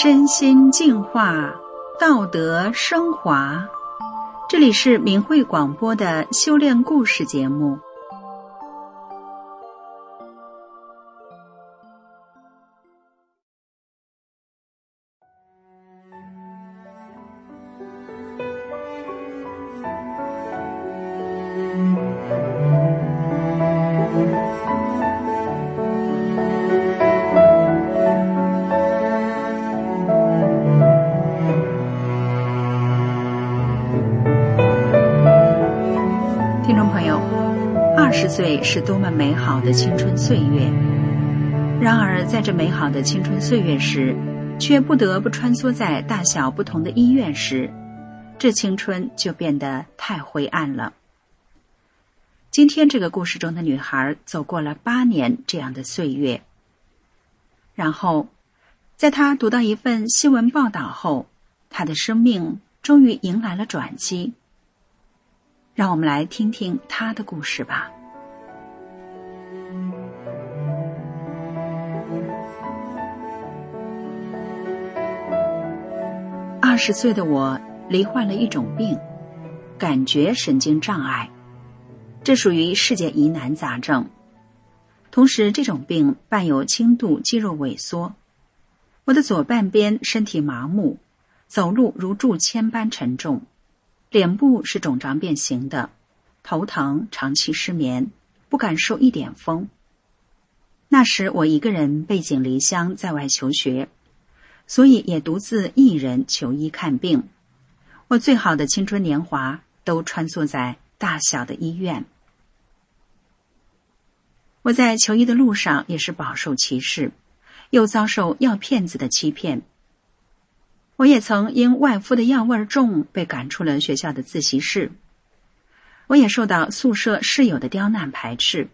身心净化，道德升华。这里是明慧广播的修炼故事节目。二十岁是多么美好的青春岁月！然而，在这美好的青春岁月时，却不得不穿梭在大小不同的医院时，这青春就变得太灰暗了。今天这个故事中的女孩走过了八年这样的岁月，然后，在她读到一份新闻报道后，她的生命终于迎来了转机。让我们来听听他的故事吧。二十岁的我罹患了一种病——感觉神经障碍，这属于世界疑难杂症。同时，这种病伴有轻度肌肉萎缩，我的左半边身体麻木，走路如铸铅般沉重。脸部是肿胀变形的，头疼，长期失眠，不敢受一点风。那时我一个人背井离乡在外求学，所以也独自一人求医看病。我最好的青春年华都穿梭在大小的医院。我在求医的路上也是饱受歧视，又遭受药骗子的欺骗。我也曾因外敷的药味重被赶出了学校的自习室。我也受到宿舍室友的刁难排斥，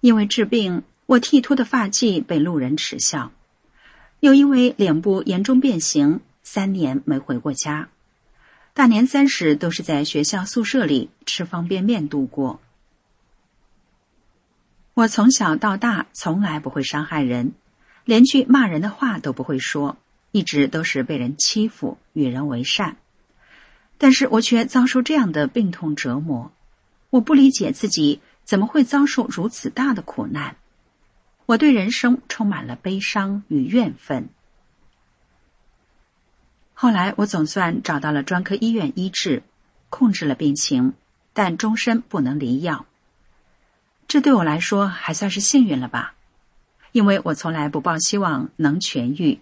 因为治病，我剃秃的发髻被路人耻笑，又因为脸部严重变形，三年没回过家。大年三十都是在学校宿舍里吃方便面度过。我从小到大从来不会伤害人，连句骂人的话都不会说。一直都是被人欺负，与人为善，但是我却遭受这样的病痛折磨。我不理解自己怎么会遭受如此大的苦难。我对人生充满了悲伤与怨愤。后来我总算找到了专科医院医治，控制了病情，但终身不能离药。这对我来说还算是幸运了吧，因为我从来不抱希望能痊愈。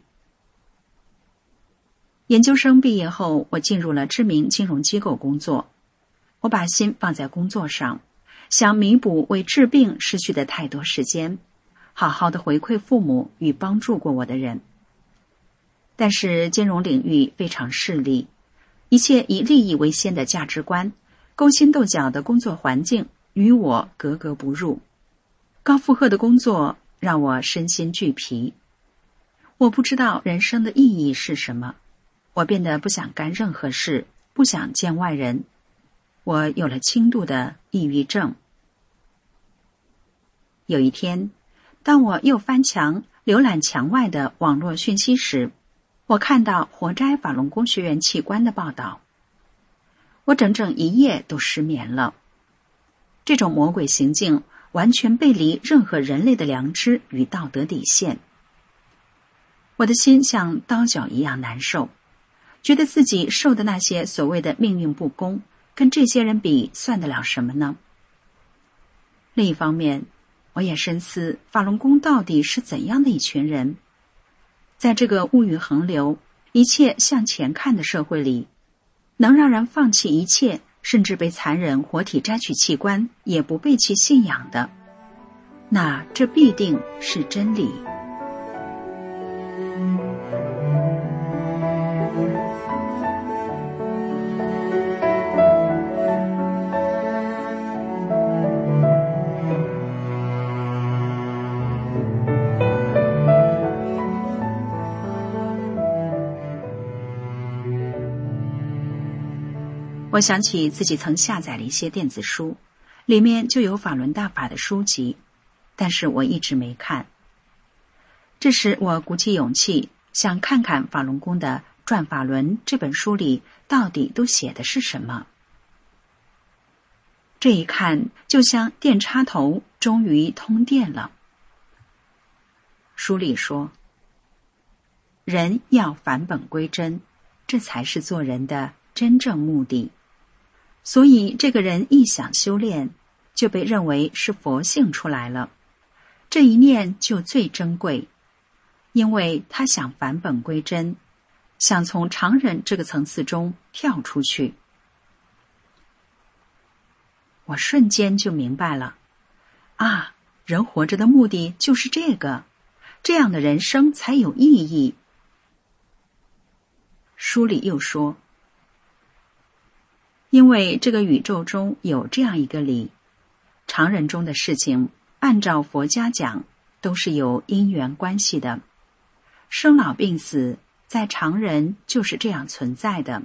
研究生毕业后，我进入了知名金融机构工作。我把心放在工作上，想弥补为治病失去的太多时间，好好的回馈父母与帮助过我的人。但是金融领域非常势利，一切以利益为先的价值观，勾心斗角的工作环境与我格格不入。高负荷的工作让我身心俱疲。我不知道人生的意义是什么。我变得不想干任何事，不想见外人。我有了轻度的抑郁症。有一天，当我又翻墙浏览墙外的网络讯息时，我看到活摘法轮功学员器官的报道。我整整一夜都失眠了。这种魔鬼行径完全背离任何人类的良知与道德底线。我的心像刀绞一样难受。觉得自己受的那些所谓的命运不公，跟这些人比，算得了什么呢？另一方面，我也深思法轮功到底是怎样的一群人，在这个物欲横流、一切向前看的社会里，能让人放弃一切，甚至被残忍活体摘取器官也不背弃信仰的，那这必定是真理。我想起自己曾下载了一些电子书，里面就有法轮大法的书籍，但是我一直没看。这时，我鼓起勇气想看看法轮功的《转法轮》这本书里到底都写的是什么。这一看，就像电插头终于通电了。书里说：“人要返本归真，这才是做人的真正目的。所以，这个人一想修炼，就被认为是佛性出来了。这一念就最珍贵，因为他想返本归真，想从常人这个层次中跳出去。”我瞬间就明白了，啊，人活着的目的就是这个，这样的人生才有意义。书里又说，因为这个宇宙中有这样一个理，常人中的事情，按照佛家讲，都是有因缘关系的，生老病死在常人就是这样存在的，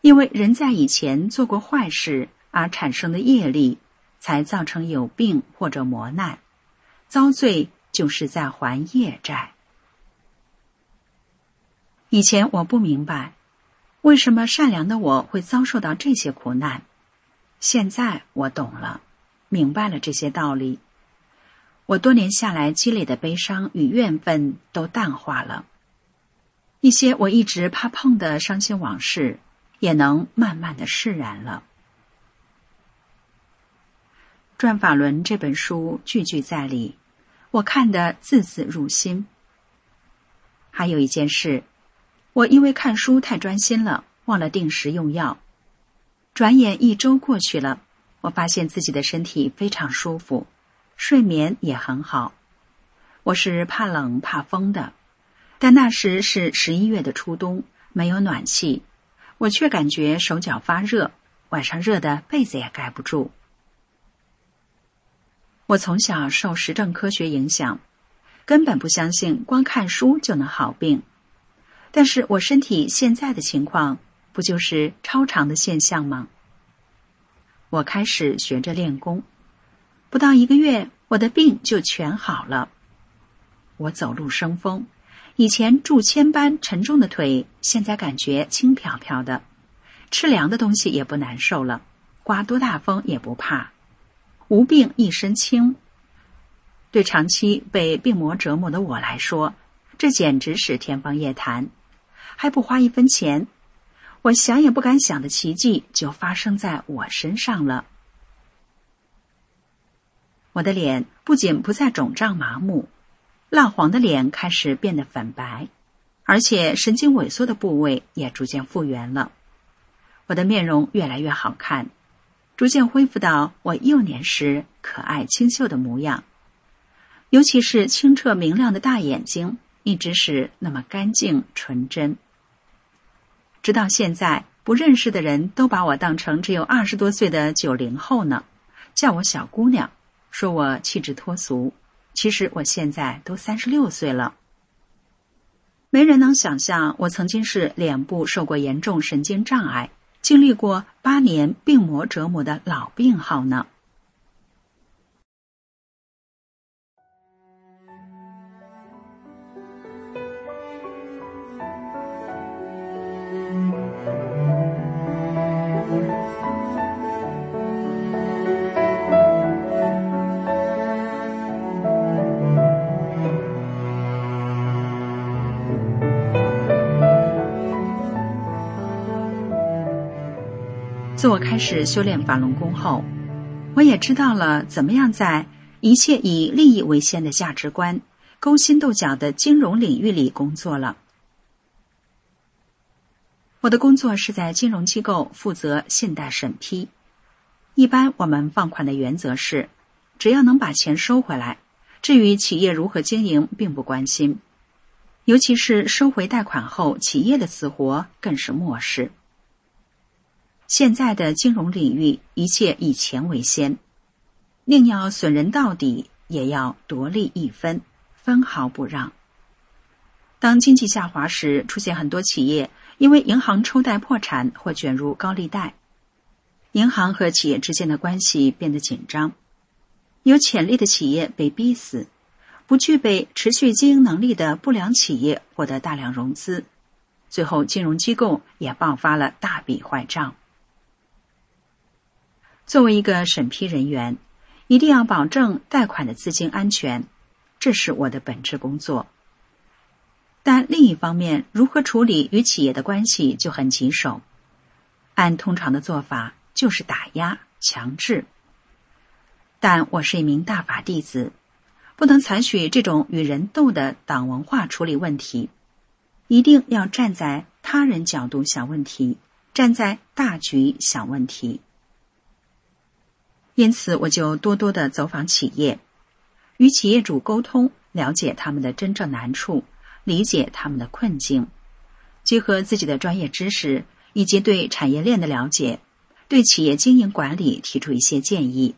因为人在以前做过坏事。而产生的业力，才造成有病或者磨难，遭罪就是在还业债。以前我不明白，为什么善良的我会遭受到这些苦难，现在我懂了，明白了这些道理。我多年下来积累的悲伤与怨愤都淡化了，一些我一直怕碰的伤心往事，也能慢慢的释然了。《转法轮》这本书句句在理，我看得字字入心。还有一件事，我因为看书太专心了，忘了定时用药。转眼一周过去了，我发现自己的身体非常舒服，睡眠也很好。我是怕冷怕风的，但那时是十一月的初冬，没有暖气，我却感觉手脚发热，晚上热的被子也盖不住。我从小受实证科学影响，根本不相信光看书就能好病。但是我身体现在的情况，不就是超常的现象吗？我开始学着练功，不到一个月，我的病就全好了。我走路生风，以前铸铅般沉重的腿，现在感觉轻飘飘的，吃凉的东西也不难受了，刮多大风也不怕。无病一身轻，对长期被病魔折磨的我来说，这简直是天方夜谭，还不花一分钱，我想也不敢想的奇迹就发生在我身上了。我的脸不仅不再肿胀麻木，蜡黄的脸开始变得粉白，而且神经萎缩的部位也逐渐复原了，我的面容越来越好看。逐渐恢复到我幼年时可爱清秀的模样，尤其是清澈明亮的大眼睛，一直是那么干净纯真。直到现在，不认识的人都把我当成只有二十多岁的九零后呢，叫我小姑娘，说我气质脱俗。其实我现在都三十六岁了。没人能想象，我曾经是脸部受过严重神经障碍。经历过八年病魔折磨的老病号呢？自我开始修炼法轮功后，我也知道了怎么样在一切以利益为先的价值观、勾心斗角的金融领域里工作了。我的工作是在金融机构负责信贷审批。一般我们放款的原则是，只要能把钱收回来，至于企业如何经营，并不关心。尤其是收回贷款后，企业的死活更是漠视。现在的金融领域，一切以钱为先，宁要损人到底，也要夺利一分，分毫不让。当经济下滑时，出现很多企业因为银行抽贷破产或卷入高利贷，银行和企业之间的关系变得紧张，有潜力的企业被逼死，不具备持续经营能力的不良企业获得大量融资，最后金融机构也爆发了大笔坏账。作为一个审批人员，一定要保证贷款的资金安全，这是我的本职工作。但另一方面，如何处理与企业的关系就很棘手。按通常的做法，就是打压、强制。但我是一名大法弟子，不能采取这种与人斗的党文化处理问题，一定要站在他人角度想问题，站在大局想问题。因此，我就多多的走访企业，与企业主沟通，了解他们的真正难处，理解他们的困境，结合自己的专业知识以及对产业链的了解，对企业经营管理提出一些建议。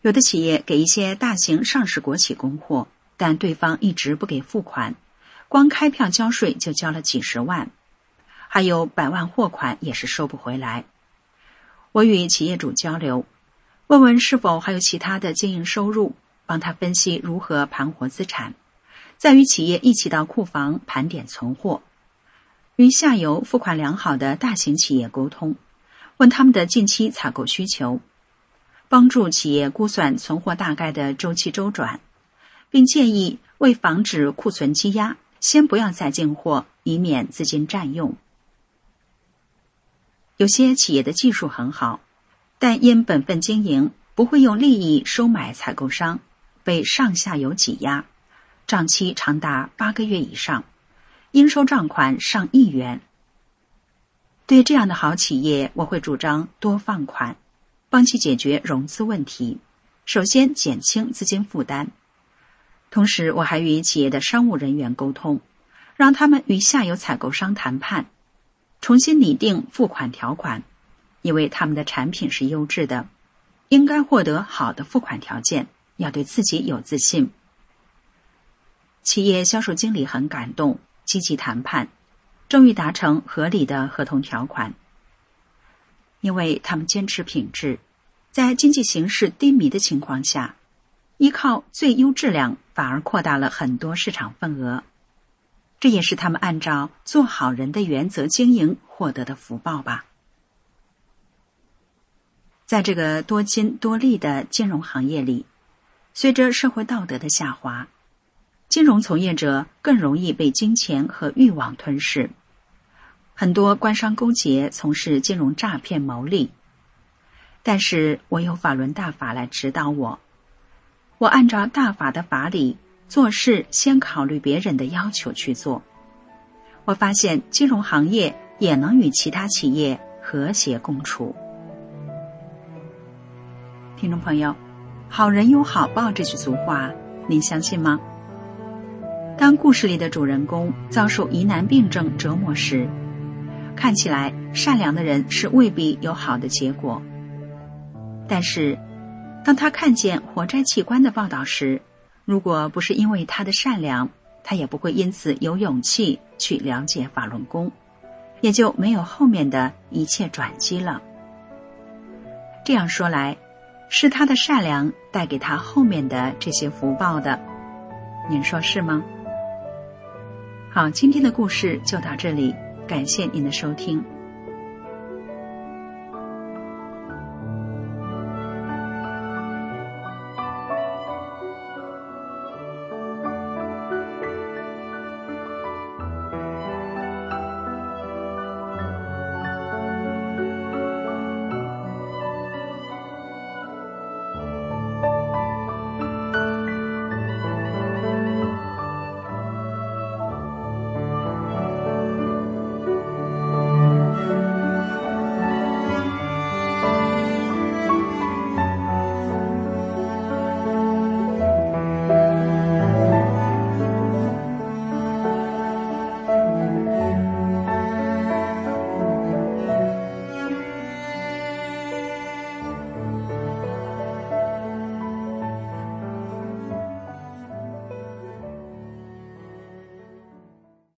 有的企业给一些大型上市国企供货，但对方一直不给付款，光开票交税就交了几十万，还有百万货款也是收不回来。我与企业主交流，问问是否还有其他的经营收入，帮他分析如何盘活资产，再与企业一起到库房盘点存货，与下游付款良好的大型企业沟通，问他们的近期采购需求，帮助企业估算存货大概的周期周转，并建议为防止库存积压，先不要再进货，以免资金占用。有些企业的技术很好，但因本分经营，不会用利益收买采购商，被上下游挤压，账期长达八个月以上，应收账款上亿元。对这样的好企业，我会主张多放款，帮其解决融资问题，首先减轻资金负担。同时，我还与企业的商务人员沟通，让他们与下游采购商谈判。重新拟定付款条款，因为他们的产品是优质的，应该获得好的付款条件。要对自己有自信。企业销售经理很感动，积极谈判，终于达成合理的合同条款。因为他们坚持品质，在经济形势低迷的情况下，依靠最优质量，反而扩大了很多市场份额。这也是他们按照做好人的原则经营获得的福报吧。在这个多金多利的金融行业里，随着社会道德的下滑，金融从业者更容易被金钱和欲望吞噬。很多官商勾结，从事金融诈骗牟利。但是我有法轮大法来指导我，我按照大法的法理。做事先考虑别人的要求去做，我发现金融行业也能与其他企业和谐共处。听众朋友，“好人有好报”这句俗话，您相信吗？当故事里的主人公遭受疑难病症折磨时，看起来善良的人是未必有好的结果。但是，当他看见活摘器官的报道时，如果不是因为他的善良，他也不会因此有勇气去了解法轮功，也就没有后面的一切转机了。这样说来，是他的善良带给他后面的这些福报的，您说是吗？好，今天的故事就到这里，感谢您的收听。